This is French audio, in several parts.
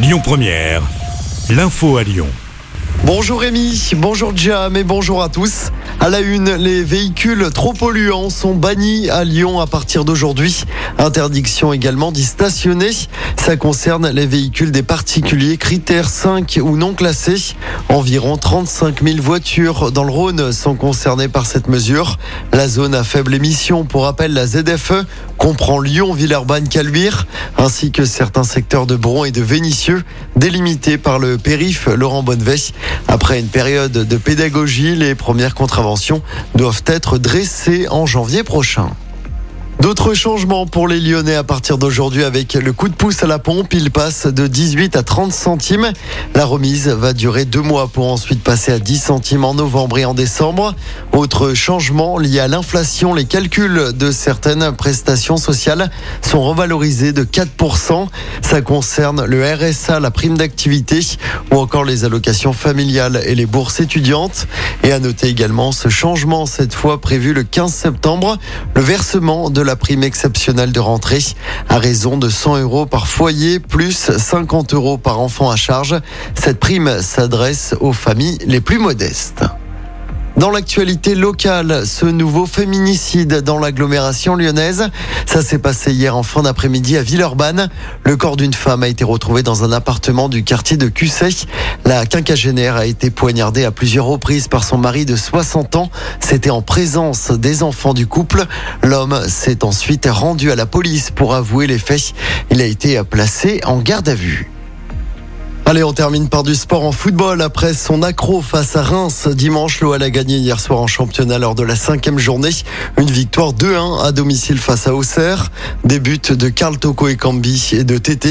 Lyon Première, l'info à Lyon. Bonjour Rémi, bonjour Jam et bonjour à tous. À la une, les véhicules trop polluants sont bannis à Lyon à partir d'aujourd'hui. Interdiction également d'y stationner. Ça concerne les véhicules des particuliers critères 5 ou non classés. Environ 35 000 voitures dans le Rhône sont concernées par cette mesure. La zone à faible émission, pour rappel, la ZFE, comprend Lyon, Villeurbanne, Caluire, ainsi que certains secteurs de Bron et de Vénissieux, délimités par le périph Laurent Bonnevet. Après une période de pédagogie, les premières contraventions doivent être dressées en janvier prochain. D'autres changements pour les Lyonnais à partir d'aujourd'hui avec le coup de pouce à la pompe. Il passe de 18 à 30 centimes. La remise va durer deux mois pour ensuite passer à 10 centimes en novembre et en décembre. Autre changement lié à l'inflation, les calculs de certaines prestations sociales sont revalorisés de 4%. Ça concerne le RSA, la prime d'activité ou encore les allocations familiales et les bourses étudiantes. Et à noter également ce changement cette fois prévu le 15 septembre, le versement de la prime exceptionnelle de rentrée à raison de 100 euros par foyer plus 50 euros par enfant à charge. Cette prime s'adresse aux familles les plus modestes. Dans l'actualité locale, ce nouveau féminicide dans l'agglomération lyonnaise, ça s'est passé hier en fin d'après-midi à Villeurbanne. Le corps d'une femme a été retrouvé dans un appartement du quartier de Cussay. La quinquagénaire a été poignardée à plusieurs reprises par son mari de 60 ans. C'était en présence des enfants du couple. L'homme s'est ensuite rendu à la police pour avouer les faits. Il a été placé en garde à vue. Allez, on termine par du sport en football. Après son accro face à Reims dimanche, l'OL a gagné hier soir en championnat lors de la cinquième journée. Une victoire 2-1 à domicile face à Auxerre. Des buts de Karl Toko et Cambi et de Tété.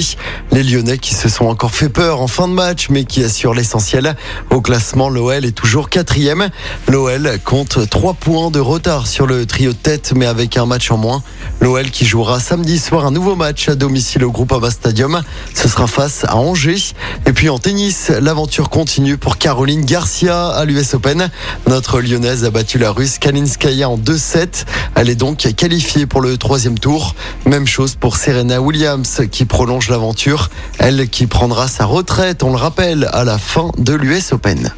Les Lyonnais qui se sont encore fait peur en fin de match, mais qui assurent l'essentiel. Au classement, l'OL est toujours quatrième. L'OL compte 3 points de retard sur le trio de tête, mais avec un match en moins. L'OL qui jouera samedi soir un nouveau match à domicile au groupe Abba Stadium. Ce sera face à Angers. Et puis en tennis, l'aventure continue pour Caroline Garcia à l'US Open. Notre lyonnaise a battu la russe Kalinskaya en 2-7. Elle est donc qualifiée pour le troisième tour. Même chose pour Serena Williams qui prolonge l'aventure. Elle qui prendra sa retraite, on le rappelle, à la fin de l'US Open.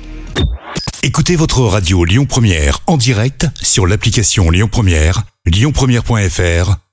Écoutez votre radio Lyon Première en direct sur l'application Lyon Première, lyonpremière.fr